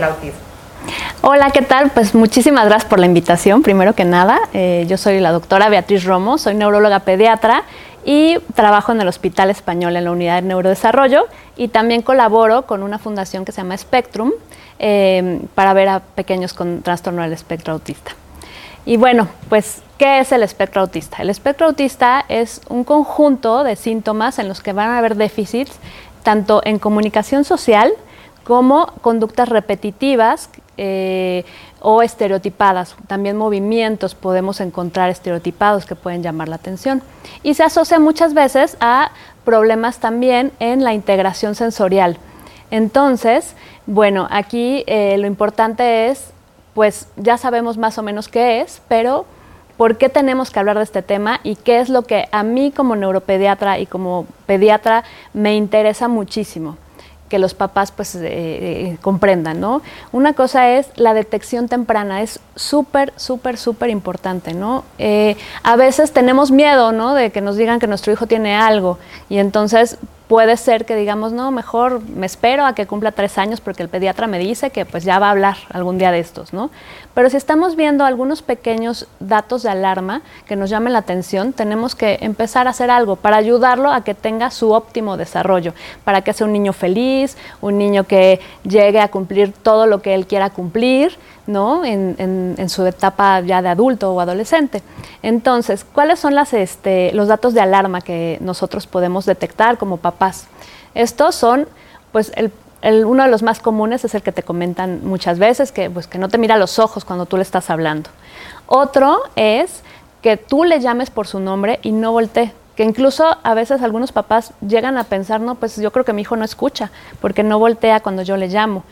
autismo. Hola, ¿qué tal? Pues muchísimas gracias por la invitación, primero que nada. Eh, yo soy la doctora Beatriz Romo, soy neuróloga pediatra y trabajo en el Hospital Español en la Unidad de Neurodesarrollo y también colaboro con una fundación que se llama Spectrum eh, para ver a pequeños con trastorno del espectro autista. Y bueno, pues, ¿qué es el espectro autista? El espectro autista es un conjunto de síntomas en los que van a haber déficits tanto en comunicación social, como conductas repetitivas eh, o estereotipadas. También movimientos podemos encontrar estereotipados que pueden llamar la atención. Y se asocia muchas veces a problemas también en la integración sensorial. Entonces, bueno, aquí eh, lo importante es, pues ya sabemos más o menos qué es, pero por qué tenemos que hablar de este tema y qué es lo que a mí como neuropediatra y como pediatra me interesa muchísimo que los papás pues eh, eh, comprendan, ¿no? Una cosa es la detección temprana, es súper, súper, súper importante, ¿no? Eh, a veces tenemos miedo, ¿no? De que nos digan que nuestro hijo tiene algo y entonces puede ser que digamos, no, mejor me espero a que cumpla tres años porque el pediatra me dice que pues ya va a hablar algún día de estos, ¿no? Pero si estamos viendo algunos pequeños datos de alarma que nos llamen la atención, tenemos que empezar a hacer algo para ayudarlo a que tenga su óptimo desarrollo, para que sea un niño feliz, un niño que llegue a cumplir todo lo que él quiera cumplir, ¿no? En, su etapa ya de adulto o adolescente. Entonces, ¿cuáles son este, los datos de alarma que nosotros podemos detectar como papás? Estos son, pues, uno de los más comunes es el que te comentan muchas veces, que, pues, no te mira los ojos cuando tú le estás hablando. Otro es que tú le llames por su nombre y no voltee que incluso a veces algunos papás llegan a pensar, no, pues yo creo que mi hijo no escucha, porque no voltea cuando yo le llamo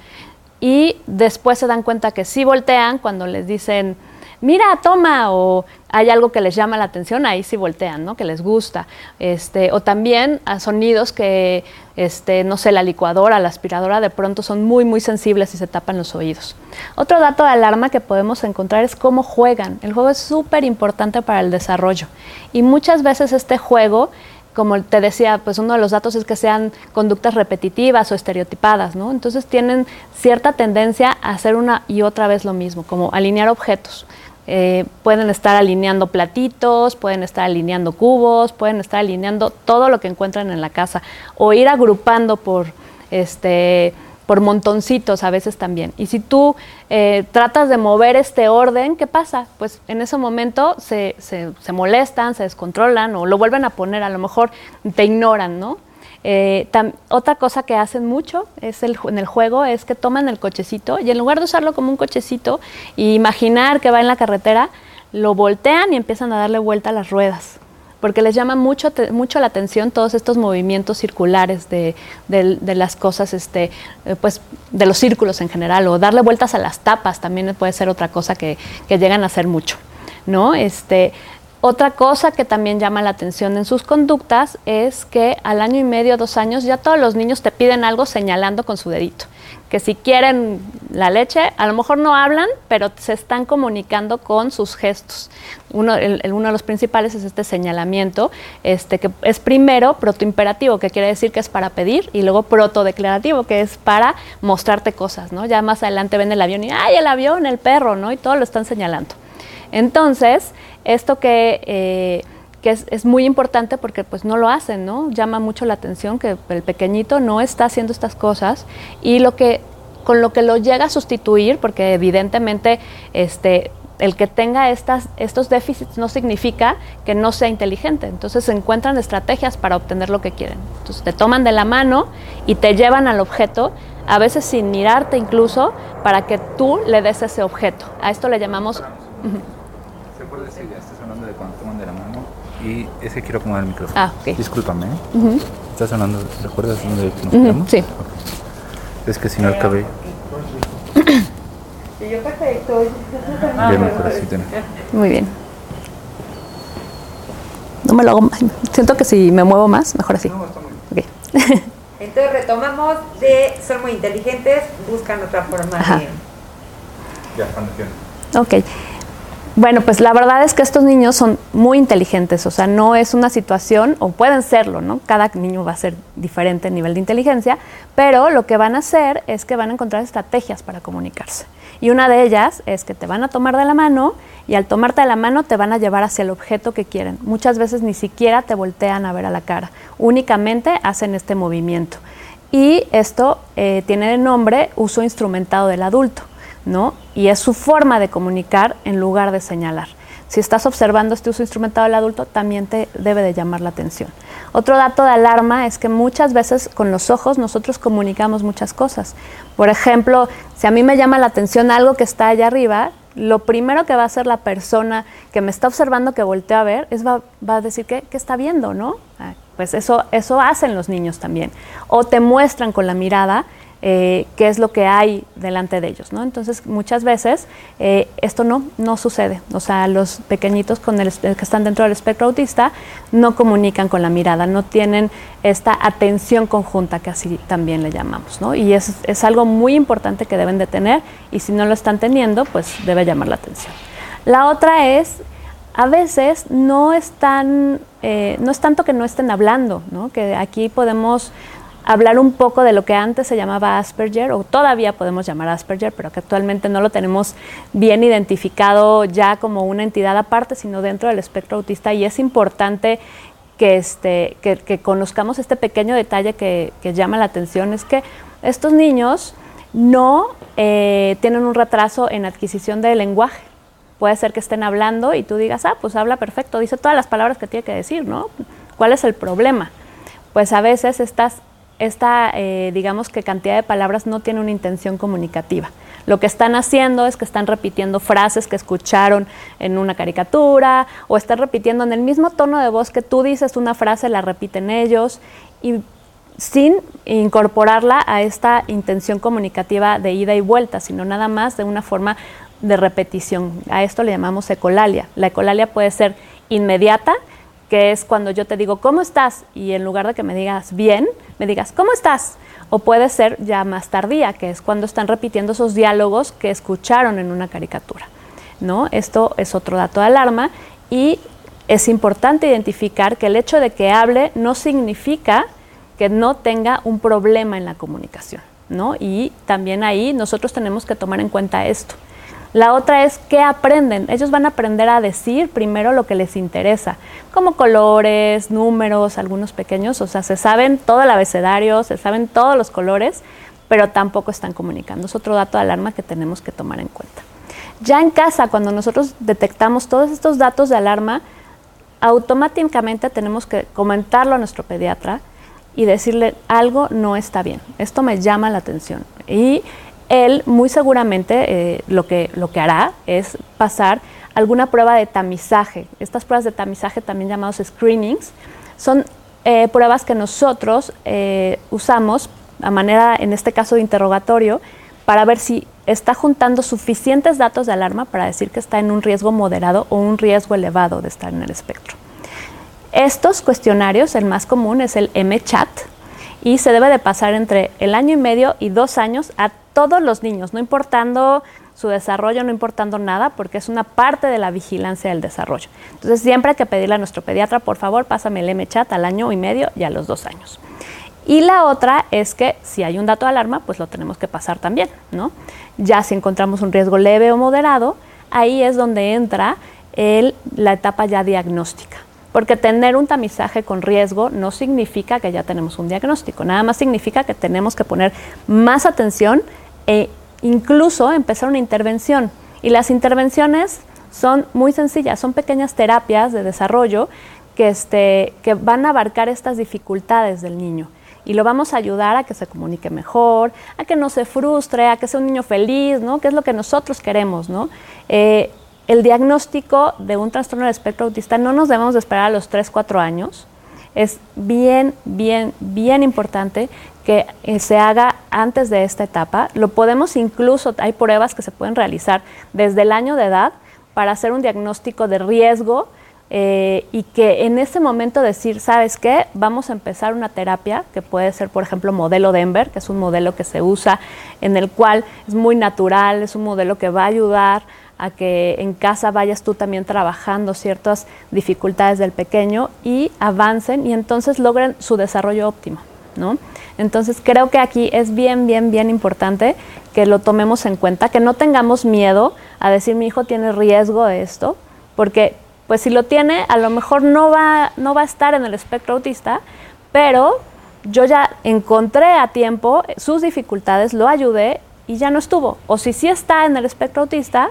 y después se dan cuenta que sí voltean cuando les dicen, mira, toma, o hay algo que les llama la atención, ahí sí voltean, ¿no? Que les gusta. Este, o también a sonidos que, este, no sé, la licuadora, la aspiradora de pronto son muy, muy sensibles y se tapan los oídos. Otro dato de alarma que podemos encontrar es cómo juegan. El juego es súper importante para el desarrollo. Y muchas veces este juego como te decía, pues uno de los datos es que sean conductas repetitivas o estereotipadas, ¿no? Entonces tienen cierta tendencia a hacer una y otra vez lo mismo, como alinear objetos. Eh, pueden estar alineando platitos, pueden estar alineando cubos, pueden estar alineando todo lo que encuentran en la casa o ir agrupando por este por montoncitos a veces también. Y si tú eh, tratas de mover este orden, ¿qué pasa? Pues en ese momento se, se, molestan, se descontrolan o lo vuelven a poner, a lo mejor te ignoran, ¿no? Eh, otra cosa que hacen mucho es el, en el juego es que toman el cochecito y en lugar de usarlo como un cochecito e imaginar que va en la carretera, lo voltean y empiezan a darle vuelta a las ruedas porque les llama mucho, mucho la atención todos estos movimientos circulares de, las cosas, este, eh, pues de los círculos en general, o darle vueltas a las tapas también puede ser otra cosa que, que llegan a hacer mucho, ¿no? Este, otra cosa que también llama la atención en sus conductas es que al año y medio, dos años, ya todos los niños te piden algo señalando con su dedito. Que si quieren la leche, a lo mejor no hablan, pero se están comunicando con sus gestos. Uno, uno de los principales es este señalamiento, este, que es primero protoimperativo, que quiere decir que es para pedir, y luego protodeclarativo, que es para mostrarte cosas, ¿no? Ya más adelante ven el avión y, ¡ay, el avión, el perro!, ¿no? Y todo lo están señalando. Entonces, esto que, eh, es, muy importante porque pues no lo hacen, ¿no? Llama mucho la atención que el pequeñito no está haciendo estas cosas y lo que con lo que lo llega a sustituir, porque evidentemente este, el que tenga estas, estos déficits no significa que no sea inteligente. Entonces se encuentran estrategias para obtener lo que quieren. Entonces te toman de la mano y te llevan al objeto, a veces sin mirarte incluso, para que tú le des ese objeto. A esto le llamamos sonando de cuando toman de la mano y ese quiero acomodar el micrófono. Ah, ok. Discúlpame. ¿eh? Está sonando, ¿recuerdas dónde nos quedamos? Sí. Es que si no el cabello. Y yo perfecto. Ya mejor así Muy bien. No me lo hago más. Siento que si me muevo más, mejor así. No, está muy bien. Okay. Entonces retomamos de son muy inteligentes, buscan otra forma Ajá. de. Ya, cuando quieran. Ok. Bueno, pues la verdad es que estos niños son muy inteligentes, o sea, no es una situación, o pueden serlo, ¿no? Cada niño va a ser diferente en nivel de inteligencia, pero lo que van a hacer es que van a encontrar estrategias para comunicarse. Y una de ellas es que te van a tomar de la mano y al tomarte de la mano te van a llevar hacia el objeto que quieren. Muchas veces ni siquiera te voltean a ver a la cara, únicamente hacen este movimiento. Y esto eh, tiene de nombre uso instrumentado del adulto. ¿No? Y es su forma de comunicar en lugar de señalar. Si estás observando este uso instrumentado del adulto, también te debe de llamar la atención. Otro dato de alarma es que muchas veces con los ojos nosotros comunicamos muchas cosas. Por ejemplo, si a mí me llama la atención algo que está allá arriba, lo primero que va a hacer la persona que me está observando que voltea a ver es va, a decir ¿qué, ¿qué, está viendo, ¿no? Ah, pues eso, eso hacen los niños también. O te muestran con la mirada eh, qué es lo que hay delante de ellos, ¿no? Entonces, muchas veces eh, esto no, no sucede. O sea, los pequeñitos con el, que están dentro del espectro autista no comunican con la mirada, no tienen esta atención conjunta que así también le llamamos, ¿no? Y es, es algo muy importante que deben de tener y si no lo están teniendo, pues debe llamar la atención. La otra es a veces no están, eh, no es tanto que no estén hablando, ¿no? que aquí podemos hablar un poco de lo que antes se llamaba Asperger, o todavía podemos llamar Asperger, pero que actualmente no lo tenemos bien identificado ya como una entidad aparte, sino dentro del espectro autista. Y es importante que, este, que, conozcamos este pequeño detalle que, llama la atención, es que estos niños no eh, tienen un retraso en adquisición de lenguaje. Puede ser que estén hablando y tú digas, ah, pues habla perfecto, dice todas las palabras que tiene que decir, ¿no? ¿Cuál es el problema? Pues a veces estas esta, eh, digamos que cantidad de palabras no tiene una intención comunicativa. Lo que están haciendo es que están repitiendo frases que escucharon en una caricatura o están repitiendo en el mismo tono de voz que tú dices una frase, la repiten ellos y sin incorporarla a esta intención comunicativa de ida y vuelta, sino nada más de una forma de repetición. A esto le llamamos ecolalia. La ecolalia puede ser inmediata que es cuando yo te digo, ¿cómo estás? Y en lugar de que me digas bien, me digas, ¿cómo estás? O puede ser ya más tardía, que es cuando están repitiendo esos diálogos que escucharon en una caricatura. ¿no? Esto es otro dato de alarma y es importante identificar que el hecho de que hable no significa que no tenga un problema en la comunicación. ¿no? Y también ahí nosotros tenemos que tomar en cuenta esto. La otra es qué aprenden. Ellos van a aprender a decir primero lo que les interesa, como colores, números, algunos pequeños, o sea, se saben todo el abecedario, se saben todos los colores, pero tampoco están comunicando. Es otro dato de alarma que tenemos que tomar en cuenta. Ya en casa, cuando nosotros detectamos todos estos datos de alarma, automáticamente tenemos que comentarlo a nuestro pediatra y decirle algo no está bien. Esto me llama la atención. Y él muy seguramente eh, lo, que, lo que hará es pasar alguna prueba de tamizaje. Estas pruebas de tamizaje, también llamados screenings, son eh, pruebas que nosotros eh, usamos a manera, en este caso, de interrogatorio, para ver si está juntando suficientes datos de alarma para decir que está en un riesgo moderado o un riesgo elevado de estar en el espectro. Estos cuestionarios, el más común es el M-CHAT, y se debe de pasar entre el año y medio y dos años a todos los niños, no importando su desarrollo, no importando nada, porque es una parte de la vigilancia del desarrollo. Entonces siempre hay que pedirle a nuestro pediatra, por favor, pásame el M-Chat al año y medio y a los dos años. Y la otra es que si hay un dato de alarma, pues lo tenemos que pasar también, ¿no? Ya si encontramos un riesgo leve o moderado, ahí es donde entra la etapa ya diagnóstica. Porque tener un tamizaje con riesgo no significa que ya tenemos un diagnóstico, nada más significa que tenemos que poner más atención e incluso empezar una intervención. Y las intervenciones son muy sencillas, son pequeñas terapias de desarrollo que, este, que van a abarcar estas dificultades del niño. Y lo vamos a ayudar a que se comunique mejor, a que no se frustre, a que sea un niño feliz, ¿no? Que es lo que nosotros queremos, ¿no? Eh, el diagnóstico de un trastorno del espectro autista no nos debemos de esperar a los 3, 4 años. Es bien, bien, bien importante que eh, se haga antes de esta etapa. Lo podemos incluso, hay pruebas que se pueden realizar desde el año de edad para hacer un diagnóstico de riesgo eh, y que en ese momento decir, ¿sabes qué? Vamos a empezar una terapia que puede ser, por ejemplo, modelo Denver, que es un modelo que se usa en el cual es muy natural, es un modelo que va a ayudar a que en casa vayas tú también trabajando ciertas dificultades del pequeño y avancen y entonces logren su desarrollo óptimo, ¿no? Entonces creo que aquí es bien, bien, bien importante que lo tomemos en cuenta, que no tengamos miedo a decir mi hijo tiene riesgo de esto, porque pues si lo tiene, a lo mejor no va, no va a estar en el espectro autista, pero yo ya encontré a tiempo sus dificultades, lo ayudé y ya no estuvo. O si sí está en el espectro autista,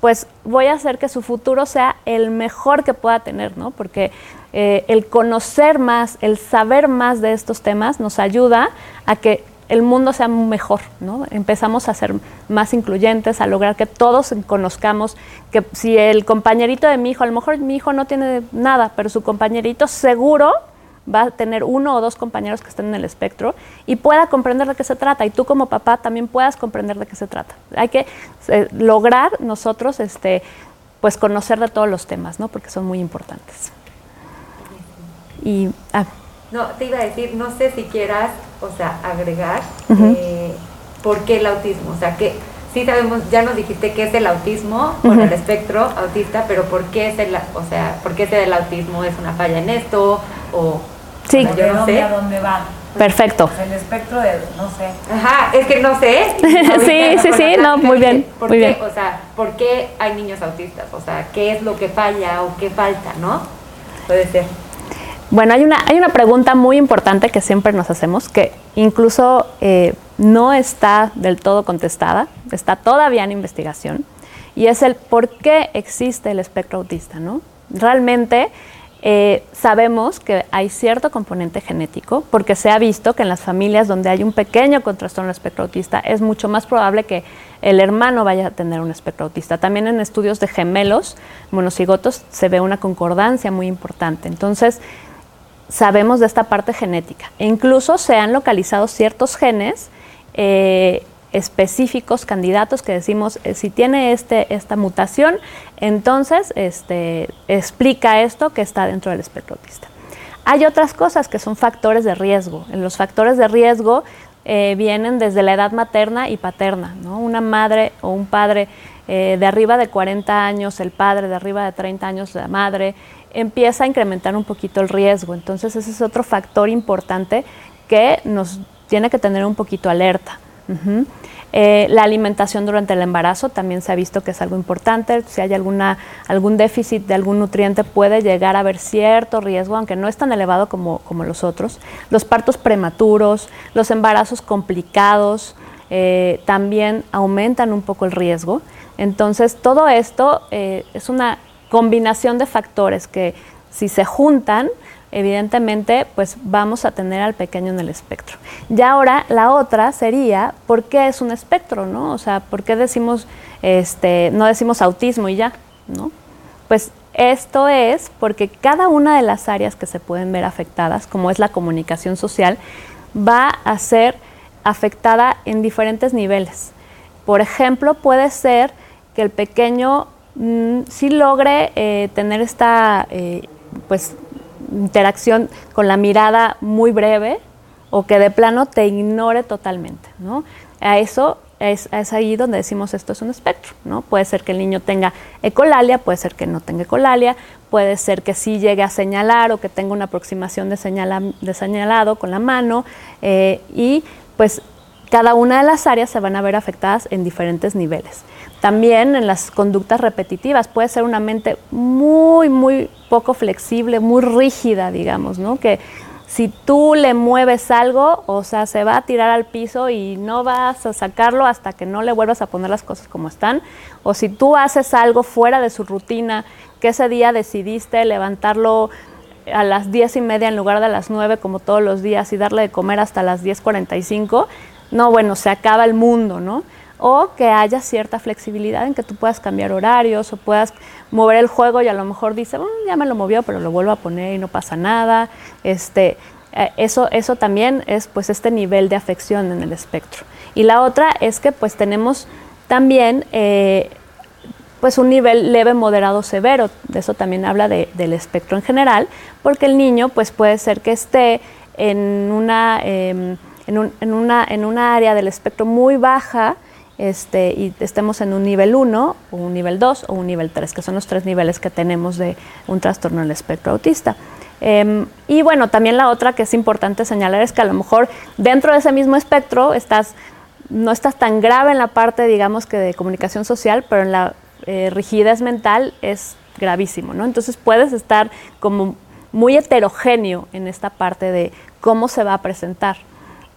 pues voy a hacer que su futuro sea el mejor que pueda tener, ¿no? Porque eh, el conocer más, el saber más de estos temas nos ayuda a que el mundo sea mejor, ¿no? Empezamos a ser más incluyentes, a lograr que todos conozcamos que si el compañerito de mi hijo, a lo mejor mi hijo no tiene nada, pero su compañerito seguro va a tener uno o dos compañeros que estén en el espectro y pueda comprender de qué se trata y tú como papá también puedas comprender de qué se trata. Hay que eh, lograr nosotros este pues conocer de todos los temas, ¿no? Porque son muy importantes. Y ah. no, te iba a decir, no sé si quieras, o sea, agregar eh, por qué el autismo, o sea, que sí sabemos, ya nos dijiste que es el autismo con el espectro autista, pero ¿por qué es el, o sea, por qué ese del autismo es una falla en esto o Sí. yo no sé. a dónde va? Perfecto. Pues el espectro de, no sé. Ajá, es que no sé. sí, sí, sí, no, muy bien. ¿por muy qué, bien. O sea, ¿por qué hay niños autistas? O sea, ¿qué es lo que falla o qué falta, no? Puede ser. Bueno, hay una, hay una pregunta muy importante que siempre nos hacemos, que incluso eh, no está del todo contestada, está todavía en investigación, y es el por qué existe el espectro autista, ¿no? Realmente eh, sabemos que hay cierto componente genético, porque se ha visto que en las familias donde hay un pequeño contrastorno del espectro autista es mucho más probable que el hermano vaya a tener un espectro autista. También en estudios de gemelos monocigotos se ve una concordancia muy importante. Entonces, sabemos de esta parte genética. E incluso se han localizado ciertos genes eh, específicos, candidatos que decimos, eh, si tiene este, esta mutación, entonces este, explica esto que está dentro del espectro autista. Hay otras cosas que son factores de riesgo. Los factores de riesgo eh, vienen desde la edad materna y paterna. ¿no? Una madre o un padre de arriba de 40 años, el padre de arriba de 30 años, la madre, empieza a incrementar un poquito el riesgo. Entonces ese es otro factor importante que nos tiene que tener un poquito alerta. Eh, la alimentación durante el embarazo también se ha visto que es algo importante. Si hay alguna, algún déficit de algún nutriente puede llegar a haber cierto riesgo, aunque no es tan elevado como, como los otros. Los partos prematuros, los embarazos complicados eh, también aumentan un poco el riesgo. Entonces todo esto eh, es una combinación de factores que si se juntan evidentemente pues vamos a tener al pequeño en el espectro. Y ahora la otra sería, ¿por qué es un espectro? ¿no? O sea, ¿por qué decimos, este, no decimos autismo y ya? ¿no? Pues esto es porque cada una de las áreas que se pueden ver afectadas, como es la comunicación social, va a ser afectada en diferentes niveles. Por ejemplo, puede ser que el pequeño mm, sí logre eh, tener esta eh, pues interacción con la mirada muy breve o que de plano te ignore totalmente, ¿no? A eso es, ahí donde decimos esto es un espectro, ¿no? Puede ser que el niño tenga ecolalia, puede ser que no tenga ecolalia, puede ser que sí llegue a señalar o que tenga una aproximación de, de señalado con la mano eh, y pues cada una de las áreas se van a ver afectadas en diferentes niveles. También en las conductas repetitivas puede ser una mente muy, muy poco flexible, muy rígida, digamos, ¿no? Que si tú le mueves algo, o sea, se va a tirar al piso y no vas a sacarlo hasta que no le vuelvas a poner las cosas como están. O si tú haces algo fuera de su rutina, que ese día decidiste levantarlo a las diez y media en lugar de las nueve como todos los días y darle de comer hasta las 10.45, no, bueno, se acaba el mundo, ¿no? O que haya cierta flexibilidad en que tú puedas cambiar horarios o puedas mover el juego y a lo mejor dice, bueno, ya me lo movió, pero lo vuelvo a poner y no pasa nada. Este, eh, eso, eso también es pues este nivel de afección en el espectro. Y la otra es que pues tenemos también eh, pues un nivel leve, moderado, severo. De eso también habla del espectro en general, porque el niño pues puede ser que esté en una, em, en, un, en, una, en una área del espectro muy baja, este, y estemos en un nivel 1, o un nivel 2 o un nivel 3, que son los tres niveles que tenemos de un trastorno del espectro autista. Em, y bueno, también la otra que es importante señalar es que a lo mejor dentro de ese mismo espectro estás, no estás tan grave en la parte, digamos que de comunicación social, pero en la eh, rigidez mental es gravísimo, ¿no? Entonces puedes estar como muy heterogéneo en esta parte de cómo se va a presentar.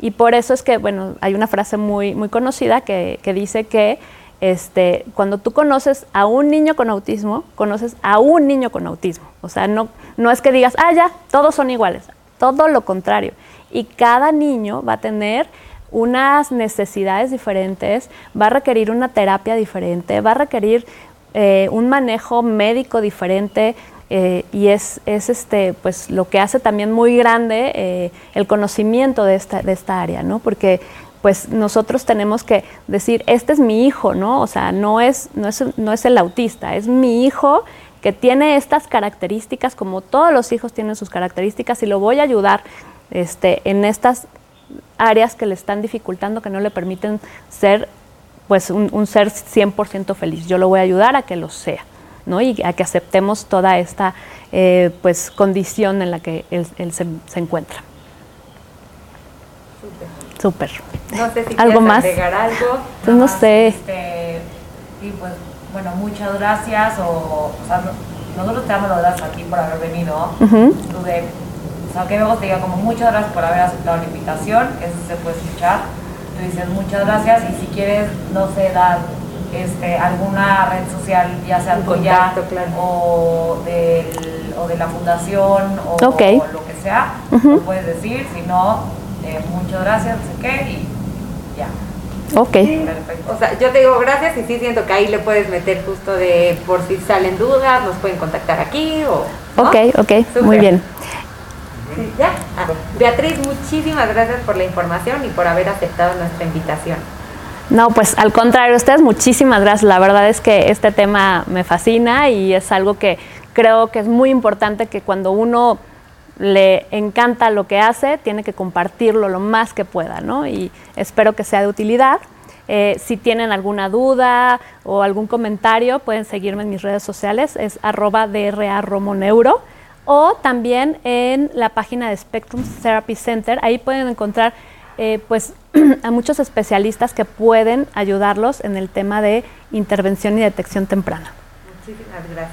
Y por eso es que, bueno, hay una frase muy, muy conocida que, dice que este, cuando tú conoces a un niño con autismo, conoces a un niño con autismo. O sea, no, no es que digas, ah, ya, todos son iguales. Todo lo contrario. Y cada niño va a tener unas necesidades diferentes, va a requerir una terapia diferente, va a requerir eh, un manejo médico diferente, eh, y es, es, este, pues, lo que hace también muy grande eh, el conocimiento de esta, de esta área, ¿no? Porque pues nosotros tenemos que decir, este es mi hijo, ¿no? O sea, no es, no es, no es el autista, es mi hijo que tiene estas características, como todos los hijos tienen sus características, y lo voy a ayudar este, en estas áreas que le están dificultando, que no le permiten ser pues un, un ser 100% feliz. Yo lo voy a ayudar a que lo sea y a que aceptemos toda esta eh, pues, condición en la que él, se, encuentra. Súper. No sé si ¿Algo más? agregar algo. Pues no sé. Este, pues, bueno, muchas gracias. O, nosotros te damos las gracias a ti por haber venido. o sea, que luego te diga como muchas gracias por haber aceptado la invitación. Eso se puede escuchar. Tú dices muchas gracias y si quieres, no sé, dar este, alguna red social, ya sea tuya o, del, o de la fundación o, lo que sea, lo puedes decir, si no, eh, muchas gracias, no sé qué, y ya. Ok. O sea, yo te digo gracias y sí siento que ahí le puedes meter justo de por si salen dudas, nos pueden contactar aquí o... Ok, ok, muy bien. ¿Ya? Ah, Beatriz, muchísimas gracias por la información y por haber aceptado nuestra invitación. No, pues al contrario, ustedes muchísimas gracias. La verdad es que este tema me fascina y es algo que creo que es muy importante que cuando uno le encanta lo que hace, tiene que compartirlo lo más que pueda, ¿no? Y espero que sea de utilidad. Eh, si tienen alguna duda o algún comentario, pueden seguirme en mis redes sociales, es arroba DRA Romoneuro, o también en la página de Spectrum Therapy Center. Ahí pueden encontrar eh, pues a muchos especialistas que pueden ayudarlos en el tema de intervención y detección temprana. Muchísimas gracias.